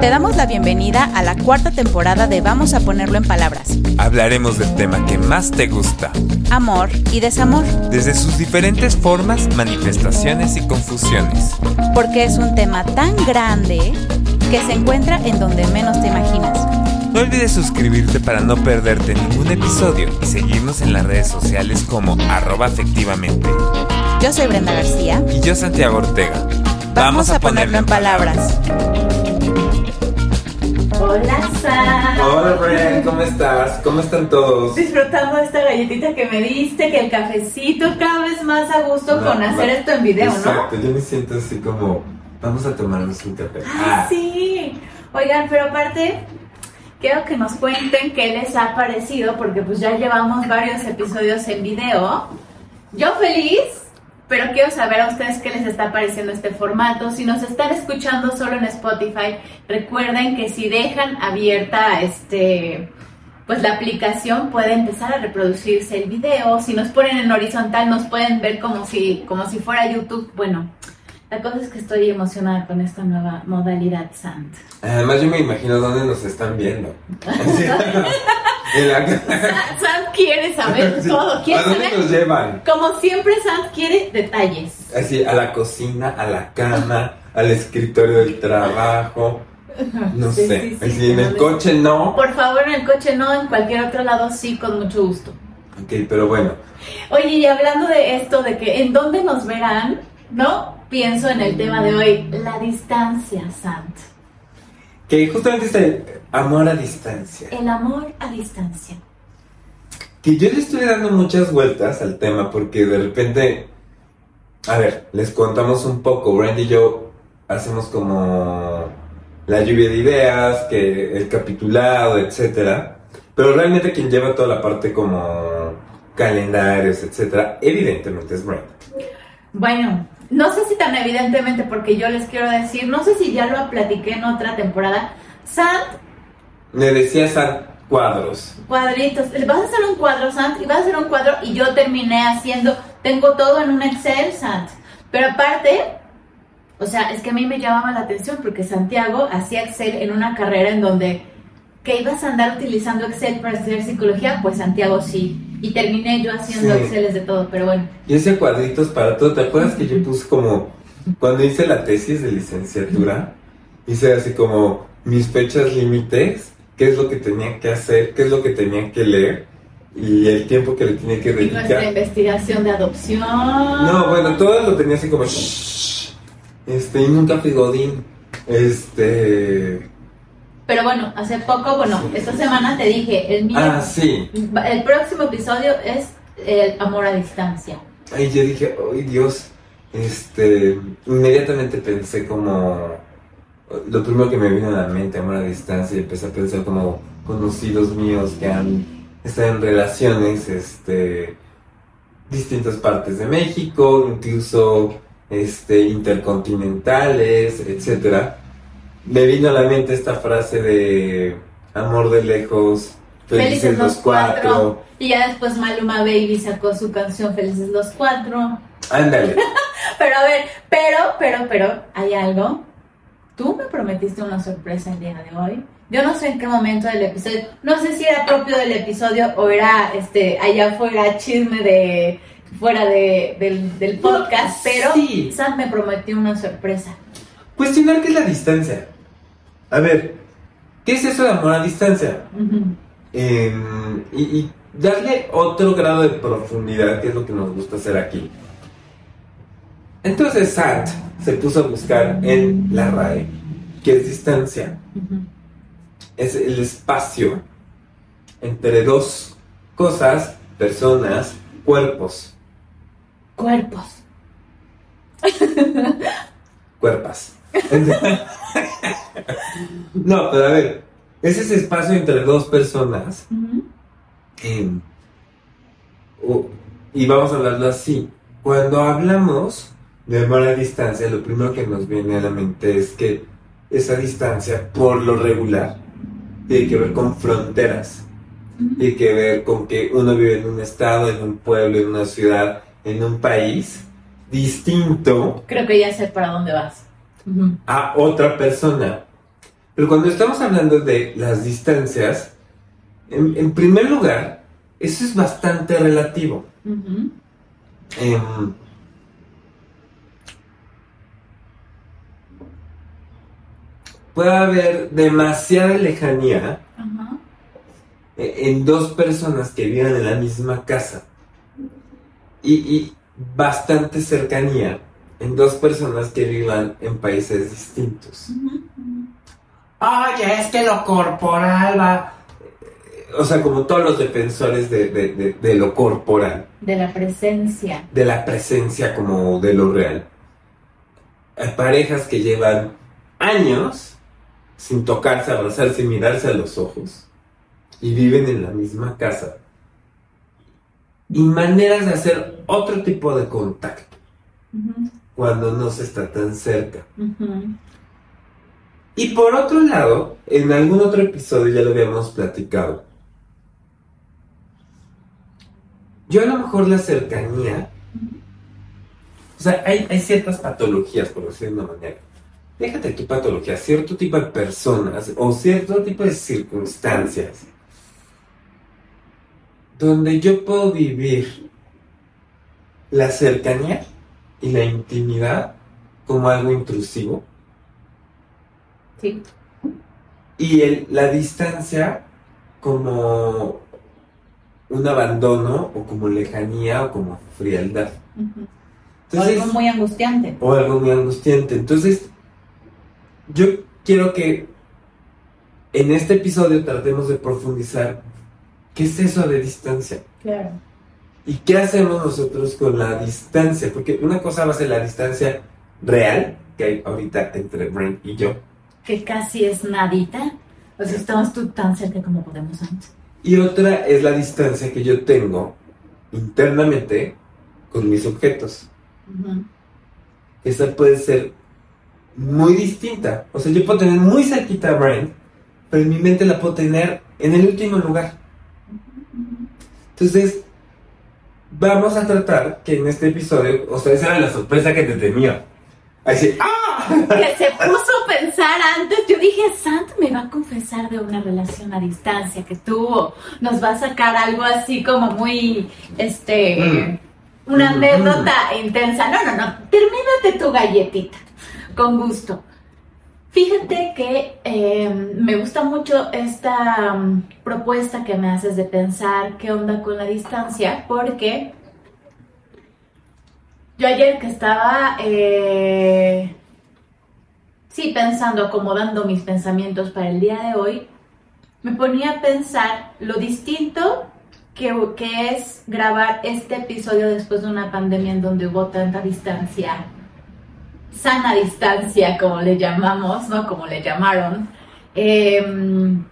Te damos la bienvenida a la cuarta temporada de Vamos a ponerlo en palabras. Hablaremos del tema que más te gusta, Amor y desamor, desde sus diferentes formas, manifestaciones y confusiones. porque es un tema tan grande que se encuentra en donde menos te imaginas. No olvides suscribirte para no perderte ningún episodio y seguirnos en las redes sociales como arroba afectivamente. Yo soy Brenda García. Y yo Santiago Ortega. Vamos, a ponerlo en palabras. Hola, Sam. Hola Bren, ¿cómo estás? ¿Cómo están todos? Disfrutando esta galletita que me diste, que el cafecito cada vez más a gusto No, con hacer va- esto en video, ¿no? Exacto, yo me siento así como, vamos a tomarnos un café. Ah, sí. Oigan, pero aparte, quiero que nos cuenten qué les ha parecido, porque pues ya llevamos varios episodios en video. Yo feliz, pero quiero saber a ustedes qué les está pareciendo este formato. Si nos están escuchando solo en Spotify, recuerden que si dejan abierta este pues la aplicación puede empezar a reproducirse el video. Si nos ponen en horizontal nos pueden ver como si como si fuera YouTube. Bueno, la cosa es que estoy emocionada con esta nueva modalidad Sant. Además yo me imagino dónde nos están viendo. La- Sant quiere saber Sí. todo, quiere ¿A dónde saber. nos llevan? Como siempre Sant quiere detalles. Así, a la cocina, a la cama, al escritorio del trabajo. No Sí, sé. sí, sí, Así, en el coche no. Por favor, en el coche no, en cualquier otro lado sí, con mucho gusto. Ok, pero bueno. Oye, y hablando de esto, de que en dónde nos verán, ¿no? Pienso en el tema de hoy, la distancia, Sant. Que justamente este amor a distancia. El amor a distancia. Que yo le estoy dando muchas vueltas al tema porque de repente, a ver, les contamos un poco. Brand y yo hacemos como la lluvia de ideas, que el capitulado, etcétera. Pero realmente quien lleva toda la parte como calendarios, etcétera, evidentemente es Brand. Bueno, no sé si tan evidentemente, porque yo les quiero decir, no sé si ya lo platiqué en otra temporada. Sant, Me decías a cuadros. cuadritos. Vas a hacer un cuadro, Sant, y vas a hacer un cuadro, y yo terminé haciendo, tengo todo en un Excel, Sant. Pero aparte, o sea, es que a mí me llamaba la atención porque Santiago hacía Excel en una carrera en donde que ibas a andar utilizando Excel para estudiar psicología, pues Santiago sí. Y terminé yo haciendo Sí. Exceles de todo, pero bueno. Y ese cuadritos para todo. ¿Te acuerdas que yo puse como, cuando hice la tesis de licenciatura, hice así como mis fechas límites, qué es lo que tenía que hacer, qué es lo que tenía que leer y el tiempo que le tenía que Y nuestra dedicar. investigación de adopción. No, bueno, todo lo tenía así como, shh, este, y nunca fui Godín. Este, Pero bueno, hace poco, bueno, esta semana te dije, el mío, ah, sí. el próximo episodio es el amor a distancia. Ay, yo dije, ay Dios, este, inmediatamente pensé como, lo primero que me vino a la mente, amor a distancia, y empecé a pensar como conocidos míos que han estado en relaciones, este, distintas partes de México, incluso, este, intercontinentales, etcétera. Me vino a la mente esta frase de amor de lejos, felices, los cuatro. Y ya después Maluma Baby sacó su canción Felices los cuatro. Ándale. Pero a ver, pero, pero, pero, hay algo. Tú me prometiste una sorpresa el día de hoy. Yo no sé en qué momento del episodio, no sé si era propio del episodio o era este allá fuera chisme de fuera de, del, del podcast, pero sí. Sam me prometió una sorpresa. Cuestionar qué es la distancia. A ver, ¿qué es eso de amor a distancia? Em, y, y darle otro grado de profundidad, que es lo que nos gusta hacer aquí. Entonces Sant se puso a buscar en la RAE, que es distancia, es el espacio entre dos cosas, personas, cuerpos, Cuerpos. cuerpas. No, pero a ver, es ese espacio entre dos personas y vamos a hablarlo así. Cuando hablamos de amor a distancia, lo primero que nos viene a la mente es que esa distancia, por lo regular, tiene que ver con fronteras. Tiene que ver con que uno vive en un estado, en un pueblo, en una ciudad, en un país distinto Creo que ya sé para dónde vas. A otra persona. Pero cuando estamos hablando de las distancias, en, en primer lugar, eso es bastante relativo. Em, puede haber demasiada lejanía eh, en dos personas que vivan en la misma casa y, y bastante cercanía en dos personas que vivan en países distintos. Oye, es que lo corporal va... O sea, como todos los defensores de, de- de- de lo corporal. De la presencia. de la presencia como de lo real. Hay parejas que llevan años sin tocarse, abrazarse y mirarse a los ojos y viven en la misma casa. Y maneras de hacer otro tipo de contacto Ujú, cuando no se está tan cerca. Y por otro lado, en algún otro episodio ya lo habíamos platicado. Yo a lo mejor la cercanía, o sea, hay, hay ciertas patologías, por decirlo de una manera. Déjate tu patología, cierto tipo de personas o cierto tipo de circunstancias donde yo puedo vivir la cercanía y la intimidad como algo intrusivo Sí. y el- la distancia como un abandono o como lejanía o como frialdad. Ujú. O Entonces, algo muy angustiante. o algo muy angustiante. Entonces, yo quiero que en este episodio tratemos de profundizar qué es eso de distancia Claro. Y qué hacemos nosotros con la distancia, porque una cosa va a ser la distancia real que hay ahorita entre Brent y yo. Que casi es nadita. O sea, estamos tú tan cerca como podemos antes. Y otra es la distancia que yo tengo internamente con mis objetos. Ujú. Esa puede ser muy distinta. O sea, yo puedo tener muy cerquita a Brian, pero en mi mente la puedo tener en el último lugar. Entonces, vamos a tratar que en este episodio, o sea, esa era la sorpresa que te tenía. Así, ¡ah! que se puso a pensar antes. Yo dije, Sant me va a confesar de una relación a distancia que tuvo. Nos va a sacar algo así como muy, este, una Mm. anécdota intensa. No, no, no. Termínate tu galletita. Con gusto. Fíjate que eh, me gusta mucho esta mm, propuesta que me haces de pensar qué onda con la distancia, porque yo ayer que estaba, eh, sí, pensando, acomodando mis pensamientos para el día de hoy, me ponía a pensar lo distinto que, que es grabar este episodio después de una pandemia en donde hubo tanta distancia, sana distancia, como le llamamos, ¿no? Como le llamaron, em,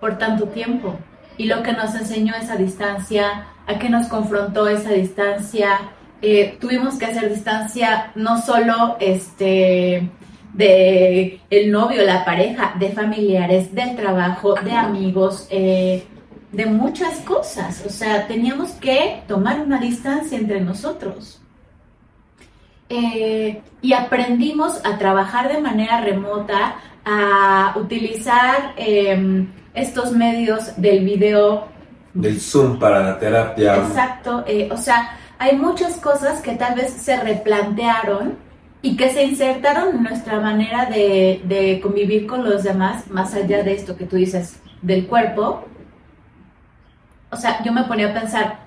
por tanto tiempo. Y lo que nos enseñó esa distancia, a qué nos confrontó esa distancia, eh, tuvimos que hacer distancia no solo este de el novio, la pareja, de familiares, del trabajo, de amigos, eh, de muchas cosas. O sea, teníamos que tomar una distancia entre nosotros. Eh, y aprendimos a trabajar de manera remota, a utilizar eh, estos medios del video Del Zoom para la terapia. Exacto, eh, o sea, hay muchas cosas que tal vez se replantearon y que se insertaron en nuestra manera de, de convivir con los demás, más allá de esto que tú dices del cuerpo. O sea, yo me ponía a pensar,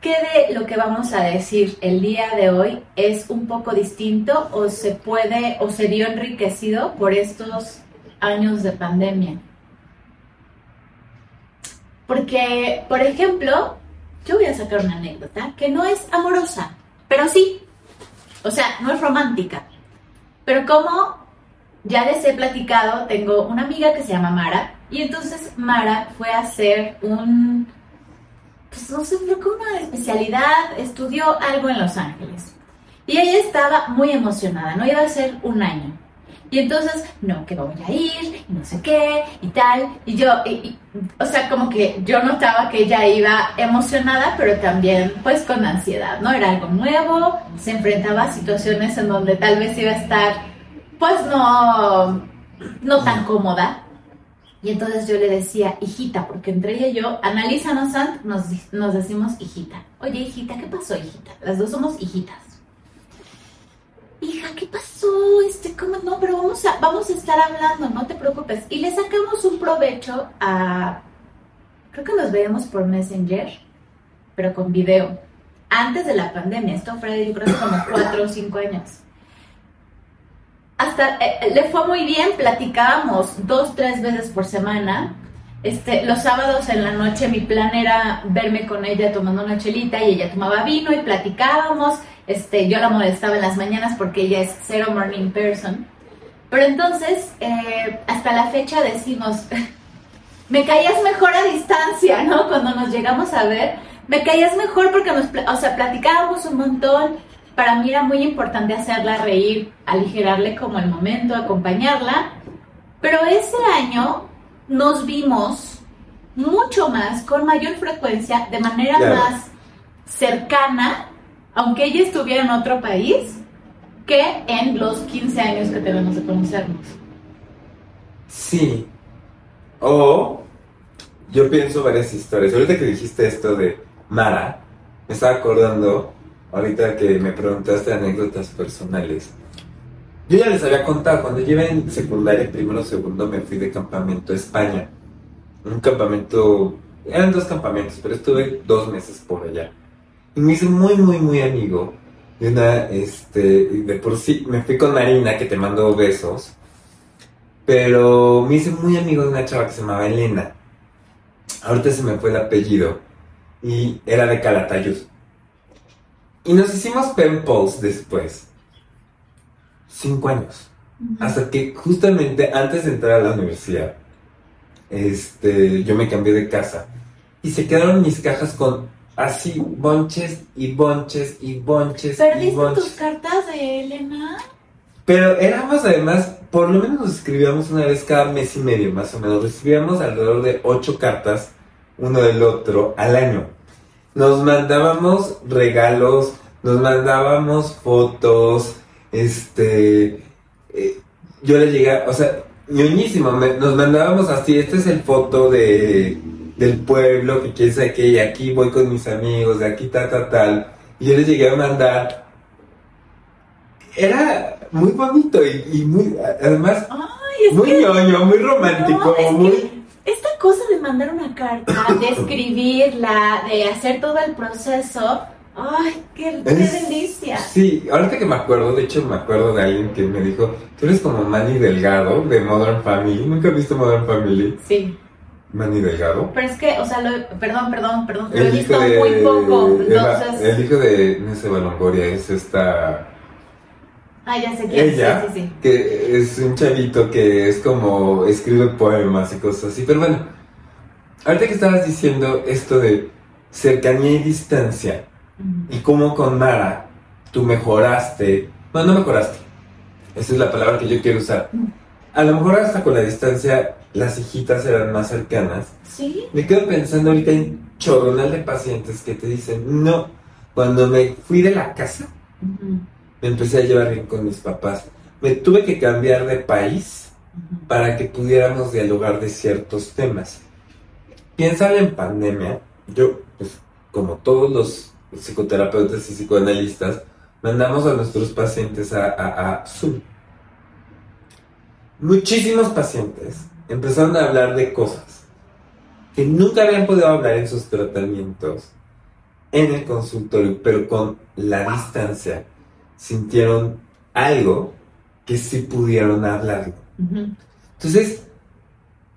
¿qué de lo que vamos a decir el día de hoy es un poco distinto o se puede o se vio enriquecido por estos años de pandemia? Porque, por ejemplo, yo voy a sacar una anécdota que no es amorosa, pero sí. O sea, no es romántica. Pero como ya les he platicado, tengo una amiga que se llama Mara. Y entonces Mara fue a hacer un, pues no sé, creo que una especialidad, estudió algo en Los Ángeles. Y ella estaba muy emocionada, no iba a ser un año. Y entonces, no, que voy a ir, y no sé qué, y tal. Y yo, y- y- o sea, como que yo notaba que ella iba emocionada, pero también pues con ansiedad, ¿no? Era algo nuevo, se enfrentaba a situaciones en donde tal vez iba a estar, pues no, no tan cómoda. Y entonces yo le decía, hijita, porque entre ella y yo, Annalisa no Sant, nos, nos decimos hijita. Oye, hijita, ¿qué pasó, hijita? Las dos somos hijitas. Hija, ¿qué pasó? Este, ¿cómo? No, pero vamos a, vamos a estar hablando, no te preocupes. Y le sacamos un provecho a. Creo que nos veíamos por Messenger, pero con video. Antes de la pandemia, esto fue yo creo como cuatro o cinco años hasta eh, le fue muy bien, platicábamos dos, tres veces por semana. Este, los sábados en la noche mi plan era verme con ella tomando una chelita y ella tomaba vino y platicábamos. Este, yo la molestaba en las mañanas porque ella es cero morning person. Pero entonces, eh, hasta la fecha decimos, me caías mejor a distancia, ¿no? Cuando nos llegamos a ver, me caías mejor porque nos, o sea, platicábamos un montón para mí era muy importante hacerla reír, aligerarle como el momento, acompañarla. Pero ese año nos vimos mucho más, con mayor frecuencia, de manera más cercana, aunque ella estuviera en otro país, que en los 15 años que tenemos de conocernos. Sí. O yo pienso varias historias. Ahorita que dijiste esto de Mara, me estaba acordando ahorita que me preguntaste anécdotas personales. Yo ya les había contado, cuando iba en secundaria, primero segundo, me fui de campamento a España. Un campamento, eran dos campamentos, pero estuve dos meses por allá. Y me hice muy, muy, muy amigo de una, este, de por sí, me fui con Marina, que te mando besos. Pero me hice muy amigo de una chava que se llamaba Elena. Ahorita se me fue el apellido. Y era de Calatayud. Y nos hicimos pen pals después. Cinco años. Hasta que justamente antes de entrar a la universidad, este, yo me cambié de casa. Y se quedaron mis cajas con así bonches y bonches y bonches. ¿Perdiste y bonches. tus cartas de Elena? Pero éramos además, por lo menos nos escribíamos una vez cada mes y medio, más o menos. Recibíamos alrededor de ocho cartas, uno del otro, al año. Nos mandábamos regalos, nos mandábamos fotos, este, eh, yo le llegué, o sea, ñoñísimo, me- nos mandábamos así, esta es el foto de, del pueblo, que quién sabe qué, y aquí voy con mis amigos, de aquí ta, ta, tal, y yo les llegué a mandar, era muy bonito y, y muy, además, Ay, muy ñoño, muy romántico, No, muy... que esta cosa de mandar una carta, de escribirla, de hacer todo el proceso, ay, qué, qué Es- delicia. Sí, ahorita que me acuerdo, de hecho me acuerdo de alguien que me dijo, tú eres como Manny Delgado de Modern Family. ¿Nunca has visto Modern Family? Sí, Manny Delgado. pero es que, o sea, lo, perdón, perdón, perdón, lo he visto de... muy poco, Eva- entonces... el hijo de... No es Eva Longoria, es esta... Ah, ya sé quién, Ella, sí, sí, sí. que es un chavito que es como... Escribe poemas y cosas así. Pero bueno, ahorita que estabas diciendo esto de cercanía y distancia, Ujú. y cómo con Mara tú mejoraste. No, no mejoraste. Esa es la palabra que yo quiero usar. A lo mejor hasta con la distancia las hijitas eran más cercanas. Sí, Me quedo pensando ahorita en chorronal de pacientes que te dicen, no, cuando me fui de la casa, me empecé a llevar bien con mis papás. Me tuve que cambiar de país para que pudiéramos dialogar de ciertos temas. Piensa en pandemia, yo, pues, como todos los psicoterapeutas y psicoanalistas, mandamos a nuestros pacientes a, a- a Zoom. Muchísimos pacientes empezaron a hablar de cosas que nunca habían podido hablar en sus tratamientos en el consultorio, pero con la distancia sintieron algo que sí pudieron hablarlo. Entonces,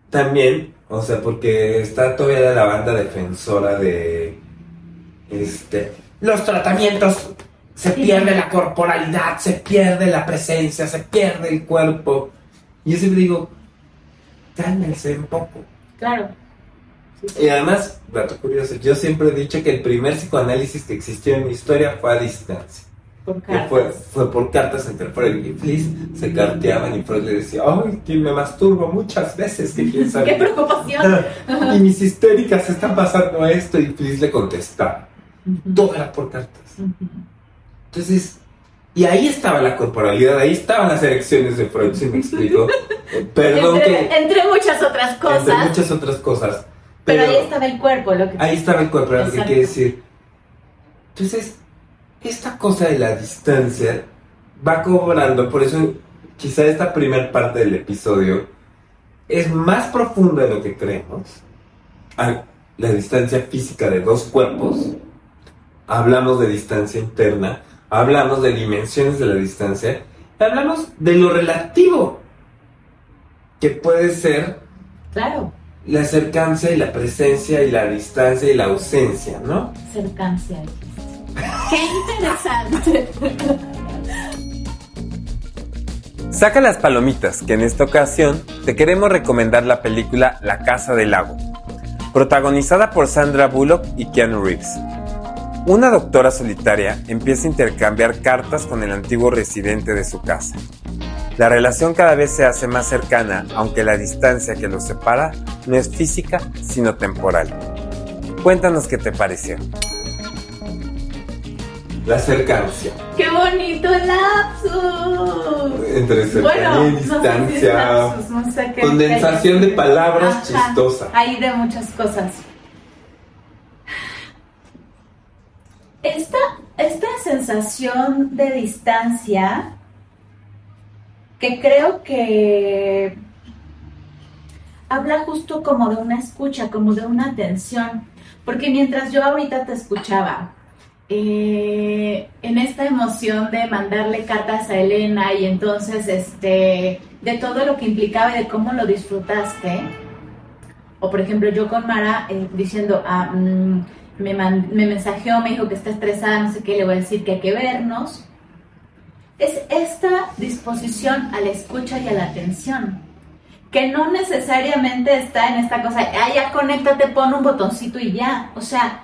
también, o sea, porque está todavía la banda defensora de este los tratamientos se pierde la corporalidad, se pierde la presencia, se pierde el cuerpo. Y yo siempre digo, cálmense un poco. Claro. Y además, dato curioso, yo siempre he dicho que el primer psicoanálisis que existió en mi historia fue a distancia. Por fue, fue por cartas entre Freud y Fliss, se carteaban y Freud le decía, ay, que me masturbo muchas veces, que quién sabe. ¡Qué preocupación! y mis histéricas están pasando esto y Fliss le contestaba. Todo era por cartas. Entonces, y ahí estaba la corporalidad, ahí estaban las erecciones de Freud, ¿sí me explico? Eh, Perdón entre, que... entre muchas otras cosas. Entre muchas otras cosas. pero, ahí estaba el cuerpo, lo que Ahí estaba el cuerpo, era lo que quiere decir. Entonces, esta cosa de la distancia va cobrando, por eso quizá esta primera parte del episodio es más profunda de lo que creemos. A la distancia física de dos cuerpos, hablamos de distancia interna, hablamos de dimensiones de la distancia, y hablamos de lo relativo, que puede ser Claro, la cercancia y la presencia y la distancia y la ausencia, ¿no? cercancia. Qué interesante. Saca las palomitas, que en esta ocasión te queremos recomendar la película La Casa del Lago, protagonizada por Sandra Bullock y Keanu Reeves. Una doctora solitaria empieza a intercambiar cartas con el antiguo residente de su casa. La relación cada vez se hace más cercana, aunque la distancia que los separa no es física, sino temporal. Cuéntanos qué te pareció. La cercancia. Qué bonito lapsus. Entre cercanía Bueno, y no sé si distancia. lapsus, no sé qué- Condensación de palabras Ajá, chistosa. Hay de muchas cosas. Esta, esta sensación de distancia que creo que habla justo como de una escucha, como de una atención. Porque mientras yo ahorita te escuchaba, eh, en esta emoción de mandarle cartas a Elena y entonces este de todo lo que implicaba y de cómo lo disfrutaste. O por ejemplo yo con Mara eh, diciendo, ah, mm, me, me mensajeó, me dijo que está estresada, no sé qué, le voy a decir que hay que vernos. Es esta disposición a la escucha y a la atención, que no necesariamente está en esta cosa, ah, ya conéctate, pon un botoncito y ya. O sea,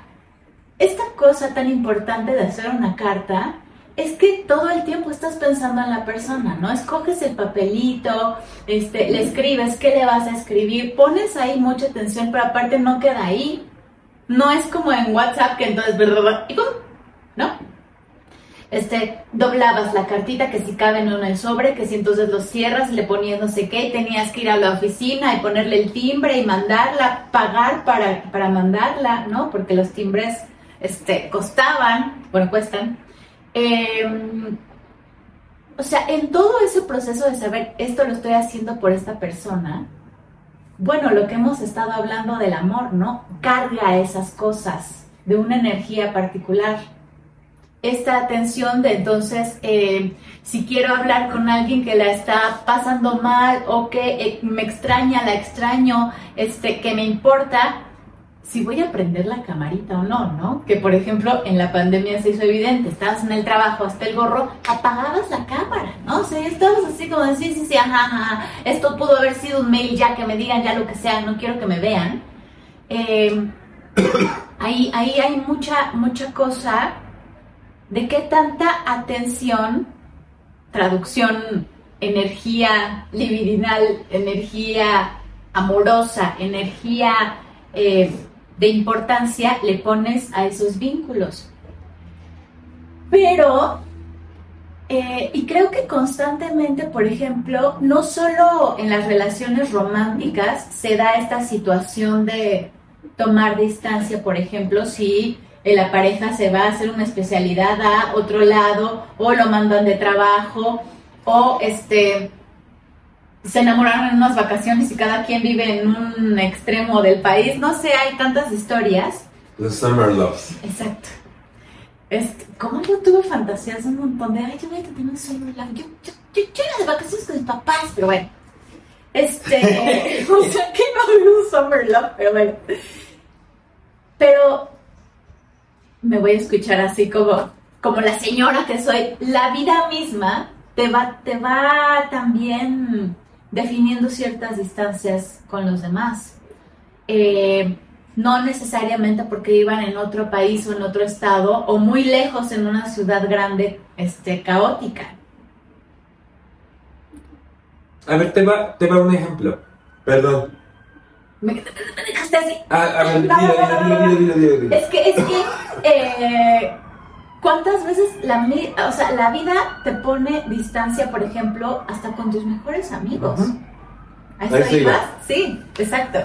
esta cosa tan importante de hacer una carta es que todo el tiempo estás pensando en la persona, ¿no? Escoges el papelito, este, le escribes, ¿qué le vas a escribir? Pones ahí mucha atención, pero aparte no queda ahí. No es como en WhatsApp que entonces, y pum, ¿no? Este, doblabas la cartita que si cabe en el sobre, que si entonces lo cierras, le ponías no sé qué, y tenías que ir a la oficina y ponerle el timbre y mandarla, pagar para, para mandarla, ¿no? Porque los timbres este, costaban, bueno, cuestan. Eh, o sea, en todo ese proceso de saber, esto lo estoy haciendo por esta persona, bueno, lo que hemos estado hablando del amor, ¿no? Carga esas cosas de una energía particular. Esta atención de entonces, eh, si quiero hablar con alguien que la está pasando mal o que eh, me extraña, la extraño, este, que me importa, si voy a prender la camarita o no, ¿no? Que por ejemplo en la pandemia se hizo evidente, estabas en el trabajo hasta el gorro, apagabas la cámara, ¿no? O estabas así como de, sí, sí, sí, ajá, ajá, esto pudo haber sido un mail ya, que me digan ya lo que sea, no quiero que me vean. Eh, ahí, ahí hay mucha, mucha cosa de qué tanta atención, traducción, energía libidinal, energía amorosa, energía... eh, de importancia le pones a esos vínculos. Pero, eh, y creo que constantemente, por ejemplo, no solo en las relaciones románticas se da esta situación de tomar distancia, por ejemplo, si la pareja se va a hacer una especialidad a otro lado o lo mandan de trabajo o este se enamoraron en unas vacaciones y cada quien vive en un extremo del país. No sé, hay tantas historias. Los Summer Loves. Exacto. Este, ¿Cómo yo tuve fantasías un montón de, ay, yo voy a tener un summer love? Yo, yo, yo, yo era de vacaciones con mis papás, pero bueno. Este, o sea, que no había un summer love, pero bueno. Pero me voy a escuchar así como, como la señora que soy. La vida misma te va, te va también definiendo ciertas distancias con los demás. Eh, no necesariamente porque iban en otro país o en otro estado o muy lejos en una ciudad grande, este, caótica. A ver, te va, te va un ejemplo. Perdón. Me, me dejaste así. Ah, a ver, dilo, dilo, dilo, dilo, dilo, dilo, dilo. Es que, es que, eh, ¿cuántas veces la, o sea, la vida te pone distancia, por ejemplo, hasta con tus mejores amigos? ¿A eso A eso iba. ibas? Sí, exacto.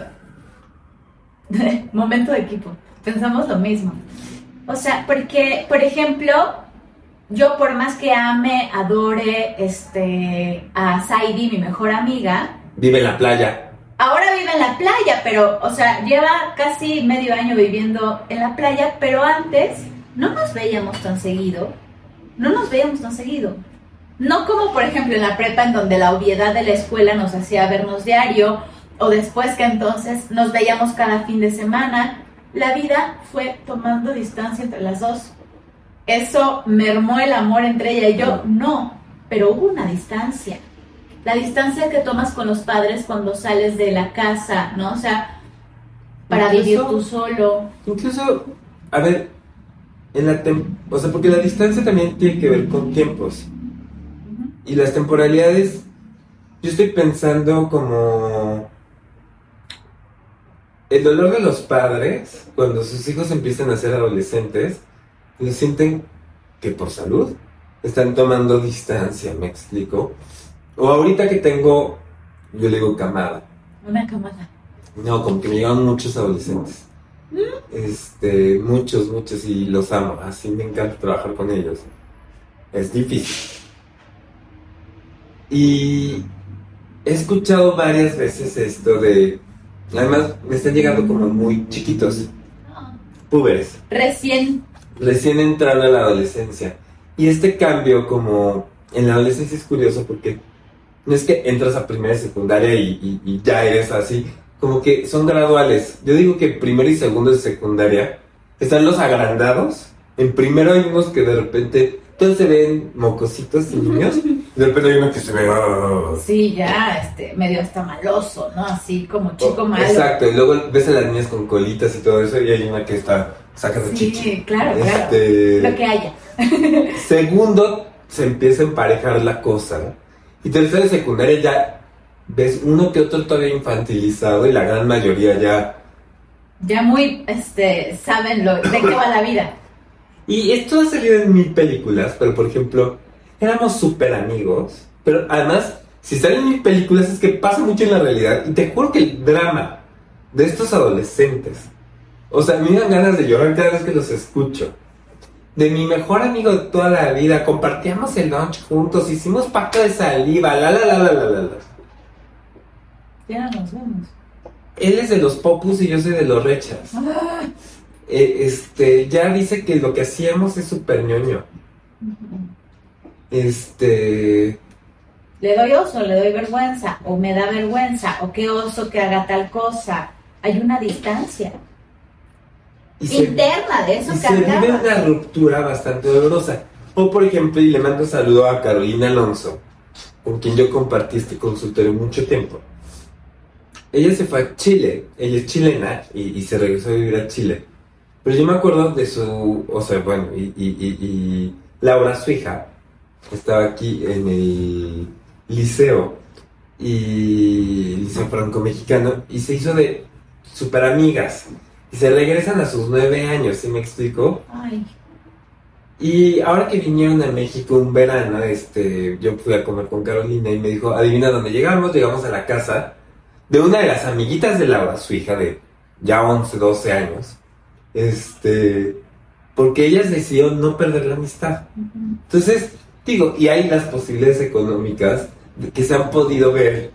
Momento de equipo. Pensamos lo mismo. O sea, porque, por ejemplo, yo por más que ame, adore este, a Saidi, mi mejor amiga, Vive en la playa. ahora vive en la playa, pero, o sea, lleva casi medio año viviendo en la playa, pero antes no nos veíamos tan seguido. No nos veíamos tan seguido. No como, por ejemplo, en la prepa, en donde la obviedad de la escuela nos hacía vernos diario, o después que entonces nos veíamos cada fin de semana. La vida fue tomando distancia entre las dos. Eso mermó el amor entre ella y yo. No, pero hubo una distancia. La distancia que tomas con los padres cuando sales de la casa, ¿no? O sea, para Incluso- vivir tú solo. Incluso, a ver, en la o sea, porque la distancia también tiene que ver con tiempos. Y las temporalidades, yo estoy pensando como el dolor de los padres cuando sus hijos empiezan a ser adolescentes, lo sienten que por salud están tomando distancia, me explico. O ahorita que tengo, yo le digo camada. Una camada. No, como que me llegan muchos adolescentes. Este, muchos, muchos, y los amo. Así me encanta trabajar con ellos. Es difícil. Y he escuchado varias veces esto de. Además, me están llegando como muy chiquitos, púberes, Recién. recién entrando a la adolescencia. Y este cambio, como en la adolescencia, es curioso porque no es que entras a primera y secundaria y, y- y ya eres así, como que son graduales. Yo digo que primero y segundo de secundaria están los agrandados. En primero hay unos que de repente todos se ven mocositos y niños. y de repente hay uno que se ve. "Oh". Sí, ya, este, medio hasta maloso, ¿no? Así como chico malo. Exacto, y luego ves a las niñas con colitas y todo eso, y hay una que está sacando chichi. Sí, claro, claro. Este, Lo que haya. Segundo, se empieza a emparejar la cosa. Y tercero de secundaria ya ves uno que otro todavía infantilizado y la gran mayoría ya. Ya muy, este, saben lo, de qué va la vida. Y esto ha salido en mil películas, pero por ejemplo, éramos súper amigos. Pero además, si salen en mil películas es que pasa mucho en la realidad. Y te juro que el drama de estos adolescentes, o sea, me dan ganas de llorar cada vez que los escucho. De mi mejor amigo de toda la vida, compartíamos el lunch juntos, hicimos pacto de saliva, la la la la la la. la. Ya no nos vemos. Él es de los popus y yo soy de los rechas. Eh, este, ya dice que lo que hacíamos es súper ñoño. Este. Le doy oso, le doy vergüenza, o me da vergüenza, o qué oso que haga tal cosa. Hay una distancia Y se, interna de eso y que se vive una ruptura bastante dolorosa. O por ejemplo, y le mando un saludo a Carolina Alonso, con quien yo compartí este consultorio mucho tiempo. Ella se fue a Chile, ella es chilena y, y se regresó a vivir a Chile. Pero yo me acuerdo de su, o sea, bueno, y, y- y- Laura, su hija, estaba aquí en el liceo, y liceo franco-mexicano, y se hizo de super amigas. Y se regresan a sus nueve años, ¿sí me explico? Ay, Y ahora que vinieron a México un verano, este, yo fui a comer con Carolina y me dijo, adivina dónde llegamos, llegamos a la casa de una de las amiguitas de Laura, su hija de ya 11, 12 años. Este, porque ellas decidieron no perder la amistad. Entonces, digo, y hay las posibilidades económicas que se han podido ver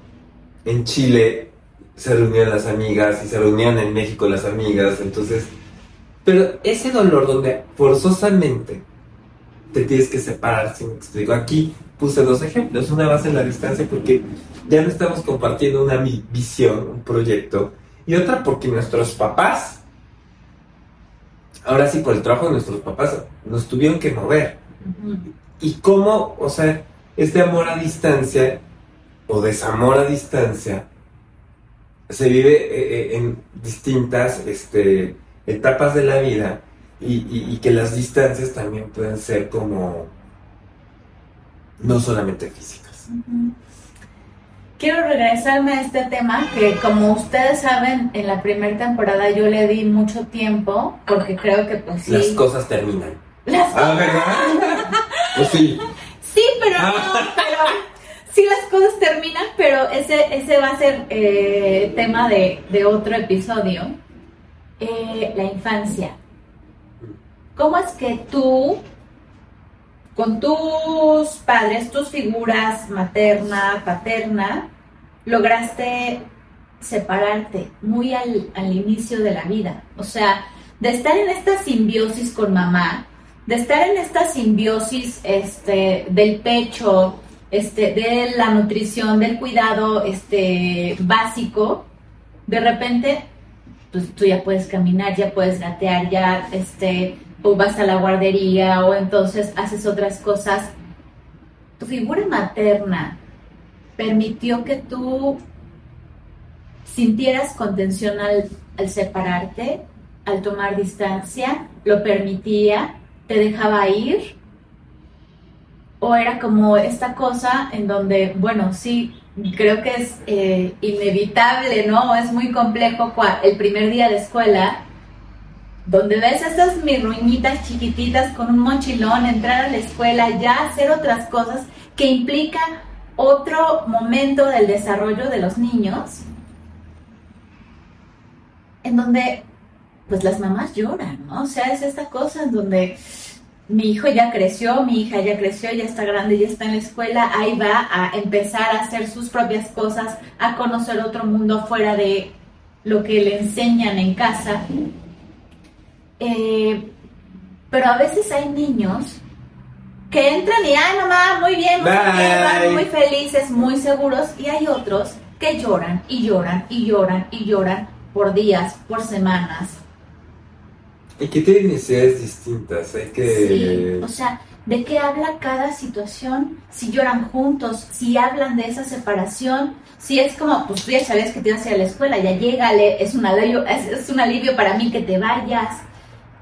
en Chile, se reunían las amigas y se reunían en México las amigas, entonces, pero ese dolor donde forzosamente te tienes que separar, si me explico, aquí puse dos ejemplos, una base en la distancia porque ya no estamos compartiendo una vi- visión, un proyecto, y otra porque nuestros papás, ahora sí por el trabajo de nuestros papás, nos tuvieron que mover. Y cómo, o sea, este amor a distancia o desamor a distancia se vive eh, eh, en distintas este, etapas de la vida y, y- y que las distancias también pueden ser como no solamente físicas. Quiero regresarme a este tema que como ustedes saben, en la primera temporada yo le di mucho tiempo porque creo que pues sí. Las cosas terminan. Las Ah, ¿verdad? Pues sí. Sí, pero Ah. no, pero sí las cosas terminan, pero ese, ese va a ser eh, tema de, de otro episodio. Eh, la infancia. ¿Cómo es que tú, con tus padres, tus figuras materna, paterna, lograste separarte muy al, inicio de la vida? O sea, de estar en esta simbiosis con mamá, de estar en esta simbiosis este, del pecho, este, de la nutrición, del cuidado este, básico, de repente, pues tú ya puedes caminar, ya puedes gatear, ya este, o vas a la guardería, o entonces haces otras cosas. Tu figura materna permitió que tú sintieras contención al, al separarte, al tomar distancia, lo permitía, te dejaba ir, o era como esta cosa en donde, bueno, sí, creo que es eh, inevitable, ¿no? Es muy complejo el primer día de escuela, donde ves a estas mirruñitas chiquititas con un mochilón, entrar a la escuela, ya hacer otras cosas que implican otro momento del desarrollo de los niños, en donde pues las mamás lloran, ¿no? O sea, es esta cosa en donde mi hijo ya creció, mi hija ya creció, ya está grande, ya está en la escuela, ahí va a empezar a hacer sus propias cosas, a conocer otro mundo fuera de lo que le enseñan en casa. Eh, pero a veces hay niños que entran y, ay mamá, muy bien, muy bien, muy felices, muy seguros, y hay otros que lloran y lloran y lloran y lloran por días, por semanas, y que tienen necesidades distintas, hay que... Sí, o sea, ¿de qué habla cada situación? Si lloran juntos, si hablan de esa separación, si es como, pues tú ya sabes que te vas a ir a la escuela, ya llégale, es un alivio, es, un alivio para mí que te vayas.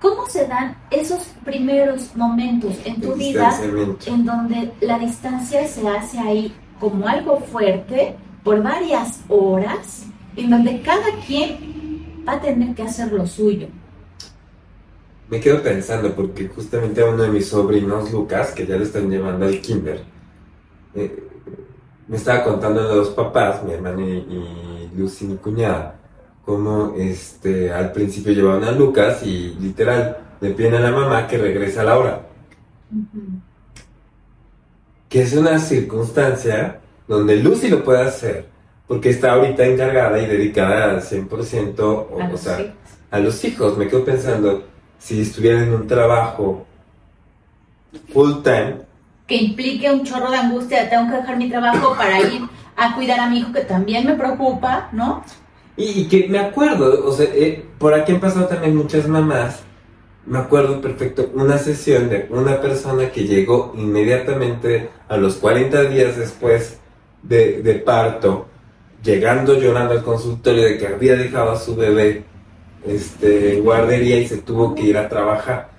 ¿Cómo se dan esos primeros momentos en tu vida en donde la distancia se hace ahí como algo fuerte por varias horas, en donde cada quien va a tener que hacer lo suyo? me quedo pensando porque justamente a uno de mis sobrinos, Lucas, que ya lo están llevando al kinder, eh, me estaba contando de los papás, mi hermano y, Lucy, mi cuñada, cómo este, al principio llevaban a Lucas y literal le piden a la mamá que regrese a la hora. Que es una circunstancia donde Lucy lo puede hacer, porque está ahorita encargada y dedicada al 100% o, o sea, a los hijos. Me quedo pensando, si estuviera en un trabajo full time. Que implique un chorro de angustia, tengo que dejar mi trabajo para ir a cuidar a mi hijo, que también me preocupa, ¿no? Y, que me acuerdo, o sea, eh, por aquí han pasado también muchas mamás. Me acuerdo perfecto una sesión de una persona que llegó inmediatamente a los 40 días después de, parto, llegando llorando al consultorio de que había dejado a su bebé este, guardería y se tuvo que ir a trabajar.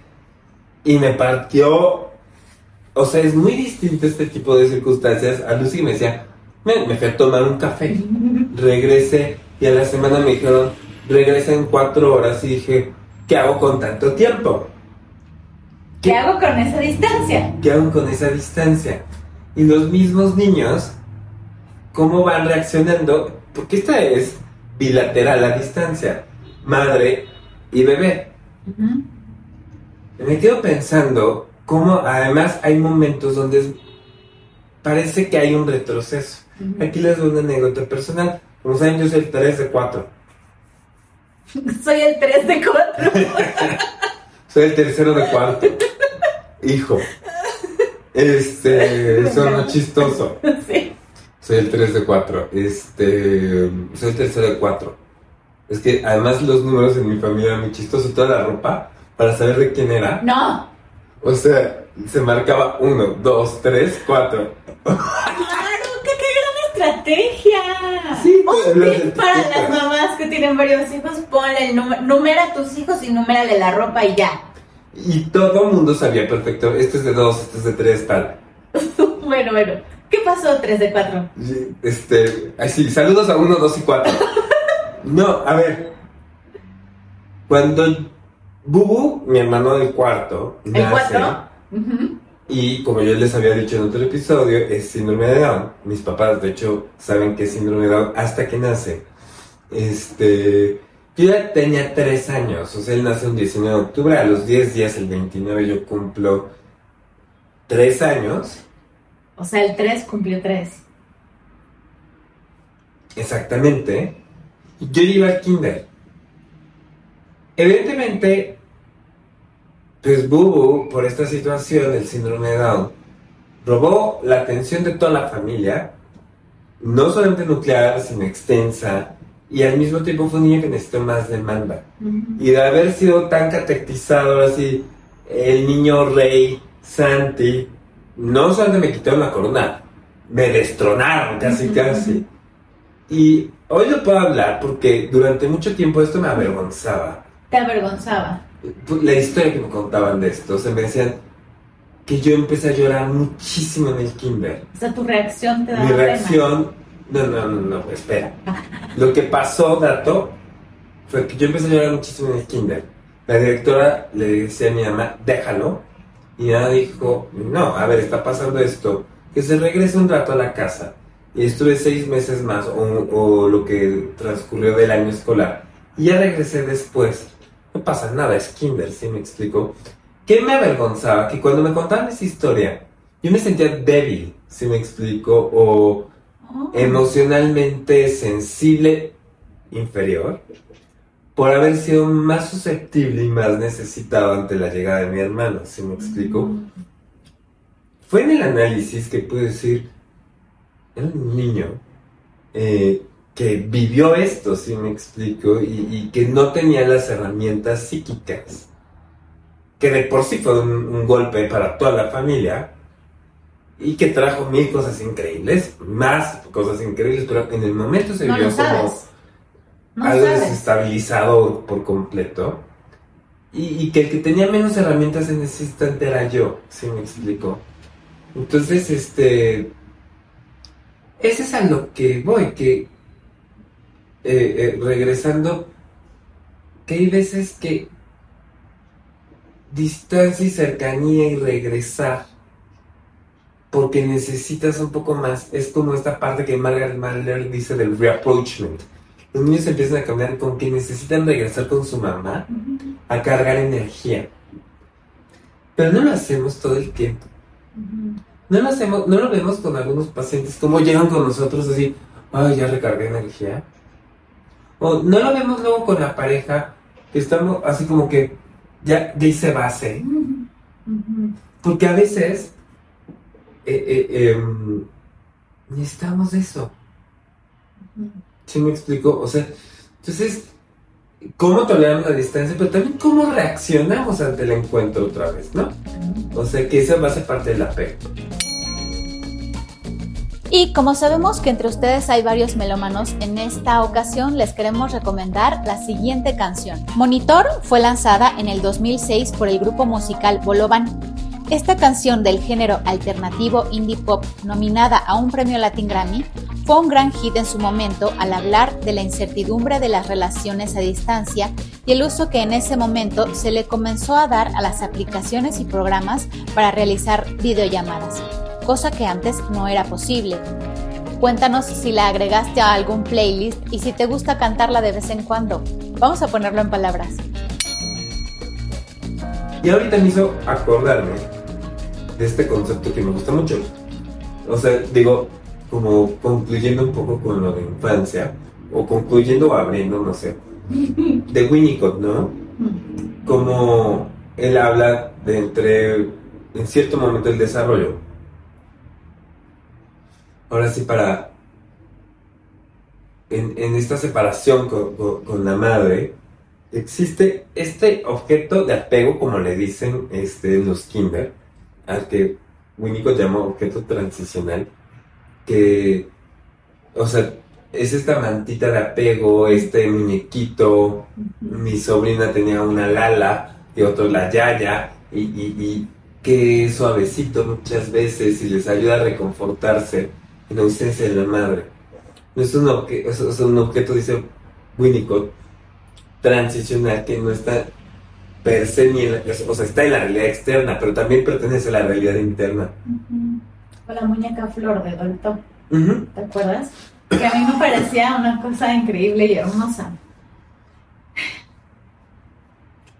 Y me partió, o sea, es muy distinto este tipo de circunstancias. A Lucy me decía, me, me fui a tomar un café, regresé y a la semana me dijeron, regresa en cuatro horas y dije, ¿qué hago con tanto tiempo? ¿Qué, hago con esa distancia? ¿Qué hago con esa distancia? Y los mismos niños, ¿cómo van reaccionando? Porque esta es bilateral la distancia madre y bebé. Me quedo pensando cómo además hay momentos donde parece que hay un retroceso. Aquí les doy una anécdota personal. Roseño es el 3 de 4. Soy el 3 de 4. Soy el tercero de 4. Hijo. Este, sonó chistoso. Sí. Soy el 3 de 4. Este, soy el tercero de 4. Es que además los números en mi familia eran muy chistosos. Toda la ropa, para saber de quién era. No. O sea, se marcaba 1, 2, 3, 4 estrategia! Sí, para las mamás que tienen varios hijos, ponle el número, numera a tus hijos y numérale la ropa y ya. Y todo el mundo sabía perfecto, este es de dos, este es de tres, tal. bueno, bueno. ¿Qué pasó, tres de cuatro? Este, así, saludos a uno, dos y cuatro. No, a ver. Cuando Bubu, mi hermano del cuarto, ¿El cuatro? Y como yo les había dicho en otro episodio, es síndrome de Down. Mis papás, de hecho, saben que es síndrome de Down hasta que nace. Este, yo ya tenía tres años, o sea, él nace un 19 de octubre, a los 10 días, el 29, yo cumplo tres años. O sea, el 3 cumplió 3. Exactamente. Yo iba al kinder. Evidentemente, pues Bubu, por esta situación del síndrome de Down, robó la atención de toda la familia, no solamente nuclear, sino extensa, y al mismo tiempo fue un niño que necesitó más demanda. Y de haber sido tan catequizado, así, el niño rey, Santi, no solamente me quitaron la corona, me destronaron casi, casi. Y hoy lo puedo hablar porque durante mucho tiempo esto me avergonzaba. Te avergonzaba. La historia que me contaban de esto, o sea, me decían que yo empecé a llorar muchísimo en el kinder. O sea, tu reacción te daba Mi pena. reacción, no, no, no, no, espera. Lo que pasó, dato, fue que yo empecé a llorar muchísimo en el kinder. La directora le decía a mi mamá, déjalo. Y mi mamá dijo, no, a ver, está pasando esto. Que se regrese un rato a la casa. Y estuve seis meses más, o, o lo que transcurrió del año escolar. Y ya regresé después. No pasa nada, es kinder, ¿sí me explico? ¿Qué me avergonzaba? Que cuando me contaban esa historia, yo me sentía débil, ¿sí me explico? O Oh. emocionalmente sensible inferior por haber sido más susceptible y más necesitado ante la llegada de mi hermano, ¿sí me explico? Fue en el análisis que pude decir, era un niño eh, que vivió esto, ¿sí me explico? Y, y que no tenía las herramientas psíquicas, que de por sí fue un, un golpe para toda la familia, y que trajo mil cosas increíbles, más cosas increíbles, pero en el momento se No vio como. No algo sabes. desestabilizado por completo. Y, y que el que tenía menos herramientas en ese instante era yo, si me explico. Entonces, este. Ese es a lo que voy, que. Eh, eh, regresando, que hay veces que. Distancia y cercanía y regresar porque necesitas un poco más. Es como esta parte que Margaret Mahler dice del reapproachment. Los niños empiezan a caminar con que necesitan regresar con su mamá a cargar energía. Pero no lo hacemos todo el tiempo. No lo hacemos, no lo vemos con algunos pacientes, como llegan con nosotros así, ay, ya recargué energía. O no lo vemos luego con la pareja, que estamos así como que ya, ya hice base. Porque a veces eh, eh, em, necesitamos eso. ¿Sí me explico? O sea, entonces, ¿cómo toleramos la distancia? Pero también cómo reaccionamos ante el encuentro otra vez, ¿no? O sea, que esa va a ser parte del apego. Y como sabemos que entre ustedes hay varios melómanos, en esta ocasión les queremos recomendar la siguiente canción. Monitor fue lanzada en el 2006 por el grupo musical Bolovan. Esta canción del género alternativo indie pop, nominada a un premio Latin Grammy, fue un gran hit en su momento al hablar de la incertidumbre de las relaciones a distancia y el uso que en ese momento se le comenzó a dar a las aplicaciones y programas para realizar videollamadas cosa que antes no era posible. Cuéntanos si la agregaste a algún playlist y si te gusta cantarla de vez en cuando. Vamos a ponerlo en palabras. Y ahorita me hizo acordarme de este concepto que me gusta mucho. O sea, digo, como concluyendo un poco con lo de infancia, o concluyendo o abriendo, no sé, de Winnicott, ¿no? Como él habla de entre, en cierto momento del desarrollo, ahora sí para en, en esta separación con, con- con la madre existe este objeto de apego como le dicen este, en los kinder al que Winnicott llama objeto transicional que o sea es esta mantita de apego este muñequito mi sobrina tenía una Lala y otro la Yaya y, y, y que es suavecito muchas veces y les ayuda a reconfortarse en ausencia de la madre. No es un, obje- es- es un objeto, dice Winnicott, transicional que no está per se ni en la- o sea, está en la realidad externa, pero también pertenece a la realidad interna. Ujú. O la muñeca flor de Dolto. ¿te acuerdas? Que a mí me parecía una cosa increíble y hermosa.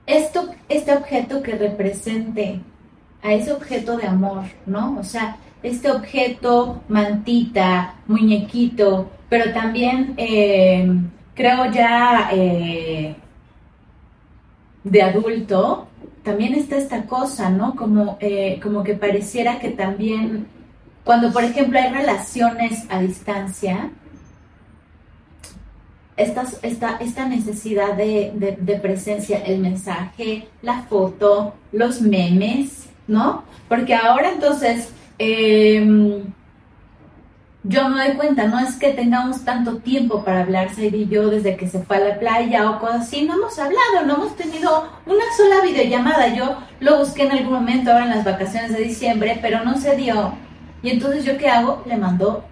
Esto, este objeto que represente a ese objeto de amor, ¿no? O sea, este objeto, mantita, muñequito, pero también eh, creo ya eh, de adulto, también está esta cosa, ¿no? Como, eh, como que pareciera que también, cuando por ejemplo hay relaciones a distancia, estas- esta, esta necesidad de- de presencia, el mensaje, la foto, los memes, ¿no? Porque ahora entonces, eh, yo me doy cuenta, no es que tengamos tanto tiempo para hablar, Said y yo, desde que se fue a la playa o cosas así, no hemos hablado, no hemos tenido una sola videollamada. Yo lo busqué en algún momento ahora en las vacaciones de diciembre, pero no se dio. Y entonces, ¿yo qué hago? Le mando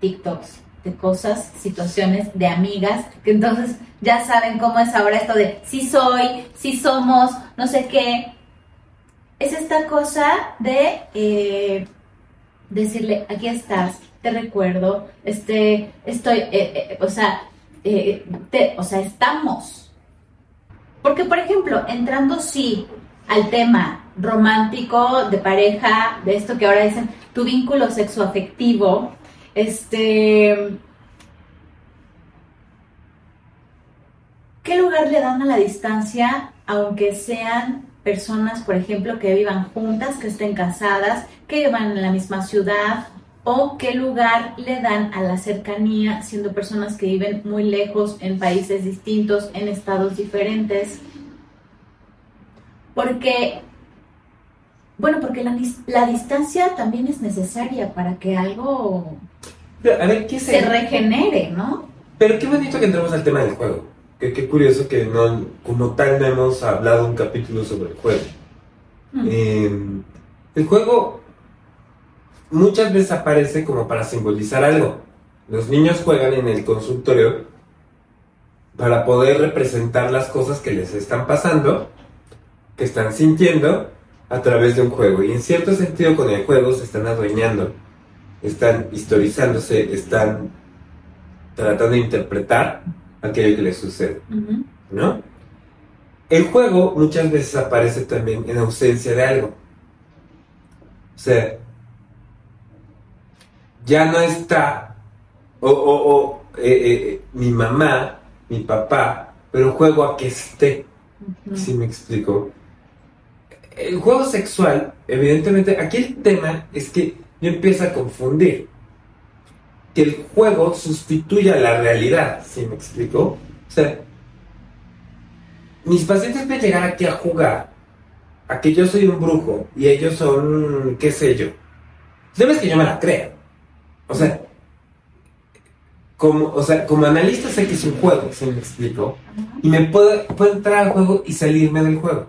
TikToks de cosas, situaciones de amigas, que entonces ya saben cómo es ahora esto de sí soy, sí somos, no sé qué. Es esta cosa de eh, decirle, aquí estás, te recuerdo, este, estoy, eh, eh, o sea, eh, te- o sea, estamos. Porque, por ejemplo, entrando sí al tema romántico, de pareja, de esto que ahora dicen, tu vínculo sexoafectivo, este... ¿Qué lugar le dan a la distancia, aunque sean personas, por ejemplo, que vivan juntas, que estén casadas, que vivan en la misma ciudad? ¿O qué lugar le dan a la cercanía, siendo personas que viven muy lejos, en países distintos, en estados diferentes? Porque, bueno, porque la, dis- la distancia también es necesaria para que algo Pero, a ver, ¿qué se regenere, ¿no? Pero qué bonito que entremos al tema del juego. Qué, qué curioso que no, como tal no hemos hablado un capítulo sobre el juego. Mm. Eh, el juego muchas veces aparece como para simbolizar algo. Los niños juegan en el consultorio para poder representar las cosas que les están pasando, que están sintiendo a través de un juego. Y en cierto sentido con el juego se están adueñando, están historizándose, están tratando de interpretar aquello que les sucede. ¿no? El juego muchas veces aparece también en ausencia de algo. O sea, ya no está, o, o- o, eh, eh, mi mamá, mi papá, pero juego a que esté, si me explico. El juego sexual, evidentemente, aquí el tema es que yo empiezo a confundir. Que el juego sustituya la realidad, si me explico. O sea, mis pacientes pueden llegar aquí a jugar a que yo soy un brujo y ellos son, qué sé yo. Debes que yo me la crea. O sea, como, o sea, como analista sé que es un juego, si me explico. Y me puedo, puedo entrar al juego y salirme del juego.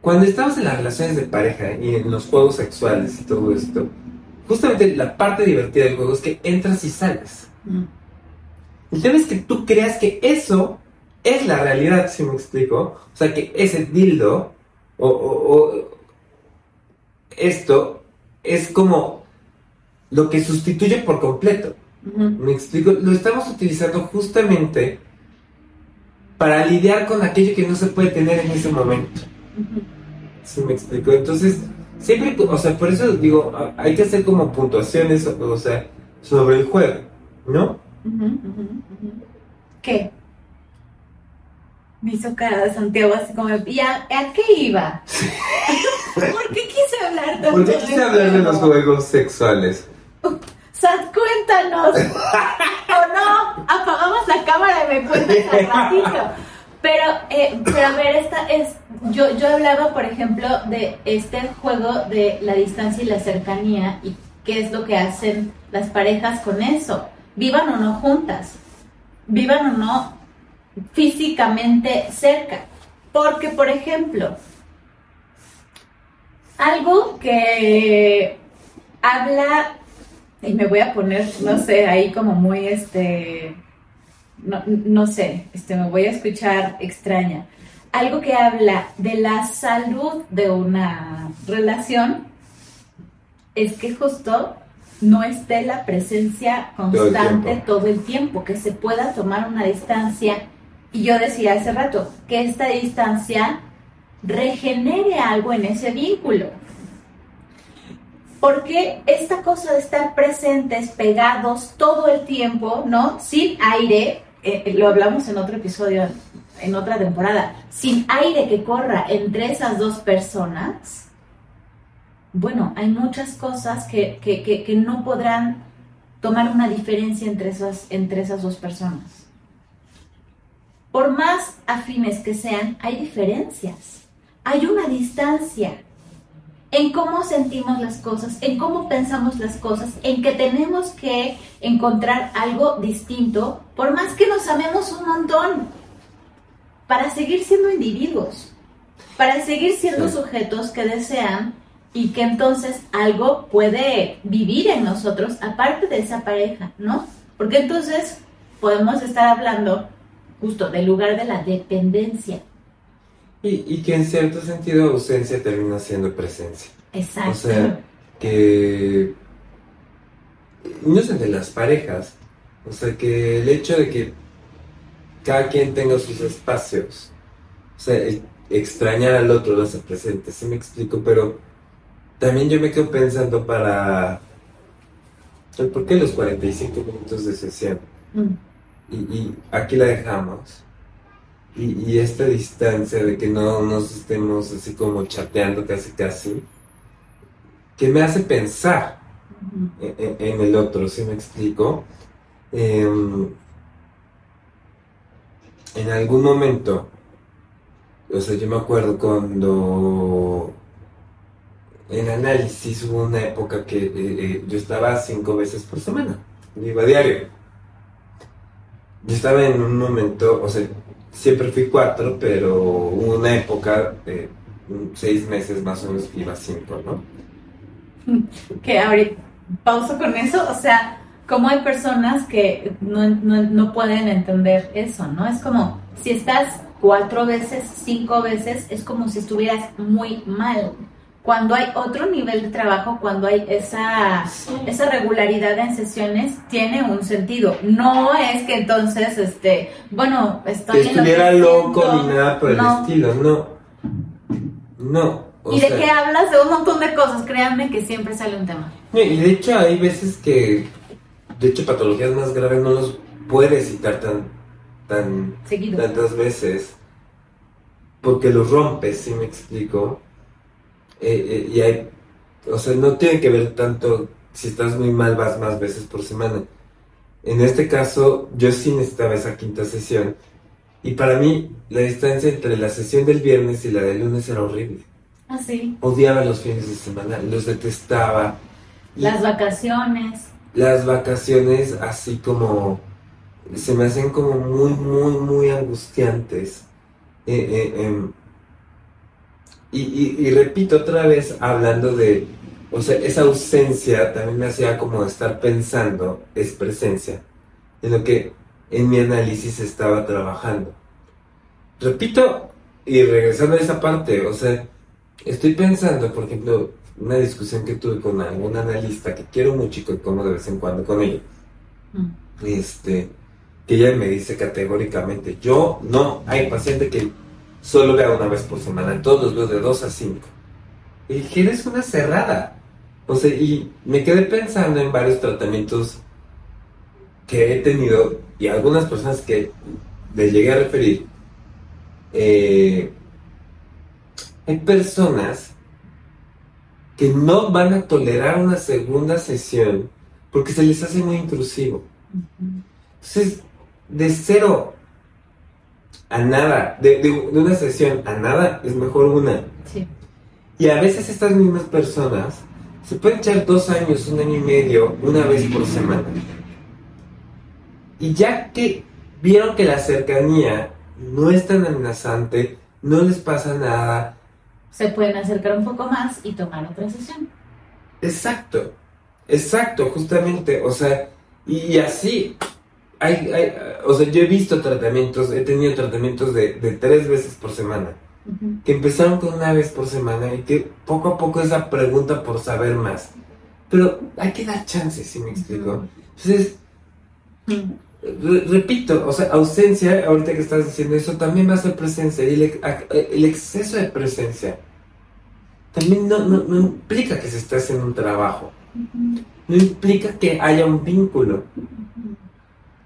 Cuando estamos en las relaciones de pareja y en los juegos sexuales y todo esto, justamente la parte divertida del juego es que entras y sales. Mm. El tema es que tú creas que eso es la realidad, si me explico. O sea, que ese dildo o, o- o esto es como lo que sustituye por completo. Me explico, lo estamos utilizando justamente para lidiar con aquello que no se puede tener en ese momento. ¿Sí me explico? Entonces, siempre, o sea, por eso digo, hay que hacer como puntuaciones, o sea, sobre el juego, ¿no? ¿Qué? Me hizo cara de Santiago así como, ¿y a, a qué iba? ¿Por qué quise hablar tanto ¿Por qué quise hablar de los juego? juegos sexuales? Sat, cuéntanos. o no, apagamos la cámara y me cuentas al ratito. Pero, eh, pero a ver, esta es, yo, yo hablaba, por ejemplo, de este juego de la distancia y la cercanía y qué es lo que hacen las parejas con eso. Vivan o no juntas, vivan o no físicamente cerca. Porque, por ejemplo, algo que habla y me voy a poner, no sé, ahí como muy este no, no sé, este, me voy a escuchar extraña. Algo que habla de la salud de una relación es que justo no esté la presencia constante todo el, tiempo, que se pueda tomar una distancia. Y yo decía hace rato, que esta distancia regenere algo en ese vínculo. Porque esta cosa de estar presentes, pegados todo el tiempo, ¿no? Sin aire, eh, lo hablamos en otro episodio, en otra temporada, sin aire que corra entre esas dos personas, bueno, hay muchas cosas que, que, no podrán tomar una diferencia entre esas, entre esas dos personas. Por más afines que sean, hay diferencias, hay una distancia en cómo sentimos las cosas, en cómo pensamos las cosas, en que tenemos que encontrar algo distinto, por más que nos amemos un montón, para seguir siendo individuos, para seguir siendo sujetos que desean y que entonces algo puede vivir en nosotros aparte de esa pareja, ¿no? Porque entonces podemos estar hablando justo del lugar de la dependencia. Y, y que en cierto sentido ausencia termina siendo presencia. Exacto. O sea, que no sé de las parejas, o sea, que el hecho de que cada quien tenga sus espacios, o sea, extrañar al otro lo hace presente, sí me explico, pero también yo me quedo pensando para por qué los 45 minutos de sesión. Mm. Y, aquí la dejamos. Y, esta distancia de que no nos estemos así como chateando casi casi, que me hace pensar en, el otro, ¿sí me explico? Em, en algún momento, o sea, yo me acuerdo cuando en análisis hubo una época que eh, eh, yo estaba cinco veces por semana, iba a diario. Yo estaba en un momento, o sea, siempre fui cuatro, pero hubo una época, de seis meses más o menos, iba cinco, ¿no? Que ahorita, pauso con eso, o sea, como hay personas que no, no pueden entender eso, ¿no? Es como, si estás cuatro veces, cinco veces, es como si estuvieras muy mal cuando hay otro nivel de trabajo, cuando hay esa, esa regularidad en sesiones, tiene un sentido. No es que entonces, este, bueno, estoy que estuviera loco ni nada por el estilo, no. No. ¿Y de qué hablas? De un montón de cosas, créanme que siempre sale un tema. Y de hecho hay veces que, de hecho, patologías más graves no los puedes citar tan, tan, tantas veces, porque los rompes, si me explico eh, eh, y hay, o sea, no tiene que ver tanto si estás muy mal vas más veces por semana. En este caso, yo sí necesitaba esa quinta sesión. Y para mí, la distancia entre la sesión del viernes y la del lunes era horrible. Ah, sí. Odiaba los fines de semana, los detestaba. Las vacaciones. Las vacaciones así como se me hacen como muy, muy, muy angustiantes. Eh, em, y, repito otra vez, hablando de, o sea, esa ausencia también me hacía como estar pensando, es presencia, en lo que en mi análisis estaba trabajando. Repito, y regresando a esa parte, o sea, estoy pensando, por ejemplo, una discusión que tuve con algún analista que quiero mucho y que como de vez en cuando con ella. Mm. Este, que ella me dice categóricamente, yo no, hay paciente que solo veo una vez por semana, todos los veo de 2 a 5. Y dije, eres una cerrada. O sea, y me quedé pensando en varios tratamientos que he tenido y algunas personas que les llegué a referir. Eh, hay personas que no van a tolerar una segunda sesión porque se les hace muy intrusivo. Entonces, de cero a nada, de, una sesión a nada, es mejor una. Sí. Y a veces estas mismas personas se pueden echar dos años, un año y medio, una vez por semana. Y ya que vieron que la cercanía no es tan amenazante, no les pasa nada. Se pueden acercar un poco más y tomar otra sesión. Exacto, exacto, justamente. O sea, y así hay, hay, o sea, yo he visto tratamientos, he tenido tratamientos de, de tres veces por semana, que empezaron con una vez por semana y que poco a poco es la pregunta por saber más. Pero hay que dar chances, si me explico. Entonces. Re- repito, o sea, ausencia, ahorita que estás diciendo eso, también va a ser presencia. Y el, el exceso de presencia también no, no, no implica que se esté haciendo un trabajo. No implica que haya un vínculo.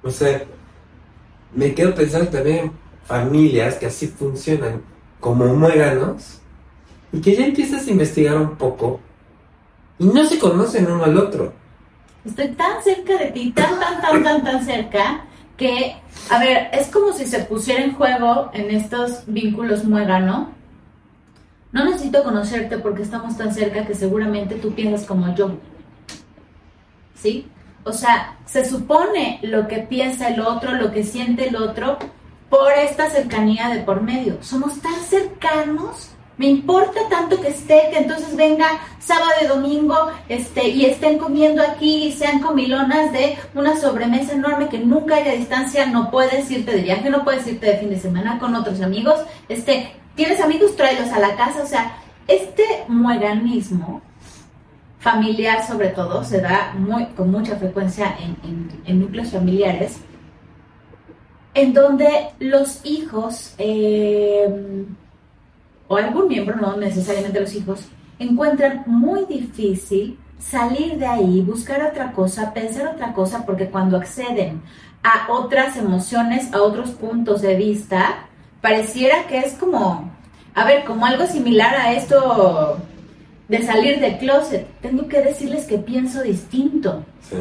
O sea, me quedo pensando también familias que así funcionan, como muéganos, y que ya empiezas a investigar un poco y no se conocen uno al otro. Estoy tan cerca de ti, tan, tan, tan, tan, tan cerca, que, a ver, es como si se pusiera en juego en estos vínculos muégano. No necesito conocerte porque estamos tan cerca que seguramente tú piensas como yo. ¿Sí? O sea, se supone lo que piensa el otro, lo que siente el otro, por esta cercanía de por medio. Somos tan cercanos me importa tanto que esté, que entonces venga sábado y domingo este, y estén comiendo aquí y sean comilonas de una sobremesa enorme que nunca haya distancia, no puedes irte de viaje, no puedes irte de fin de semana con otros amigos, este, tienes amigos, tráelos a la casa, o sea, este mueganismo familiar sobre todo se da muy, con mucha frecuencia en, en- en núcleos familiares en donde los hijos eh, o algún miembro, no necesariamente los hijos, encuentran muy difícil salir de ahí, buscar otra cosa, pensar otra cosa, porque cuando acceden a otras emociones, a otros puntos de vista, pareciera que es como, a ver, como algo similar a esto de salir del closet. Tengo que decirles que pienso distinto. Sí.